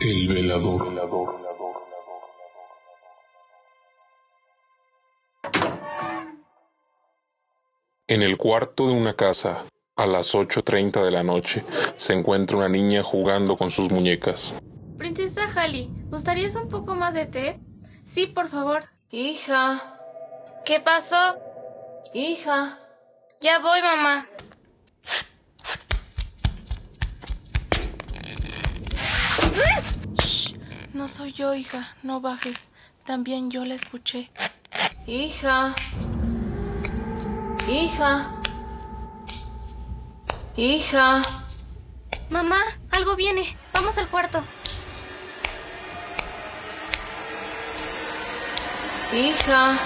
El velador. En el cuarto de una casa, a las 8.30 de la noche, se encuentra una niña jugando con sus muñecas. Princesa Halley, ¿gustarías un poco más de té? Sí, por favor. Hija, ¿Qué pasó? hija. Ya voy, mamá. No soy yo, hija. No bajes. También yo la escuché. Hija. Hija. Hija. Mamá, algo viene. Vamos al cuarto. Hija.